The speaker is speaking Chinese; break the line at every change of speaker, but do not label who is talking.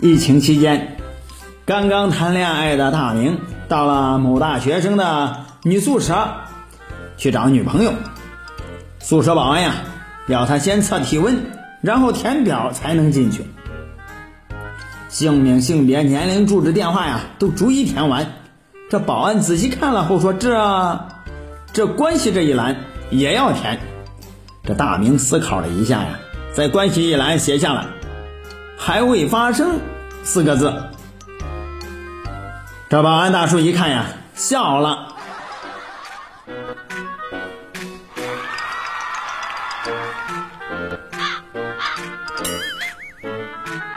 疫情期间，刚刚谈恋爱的大明到了某大学生的女宿舍去找女朋友。宿舍保安呀，要他先测体温，然后填表才能进去。姓名、性别、年龄、住址、电话呀，都逐一填完。这保安仔细看了后说：“这这关系这一栏也要填。”这大明思考了一下呀，在关系一栏写下了“还未发生四个字。这保安大叔一看呀笑了。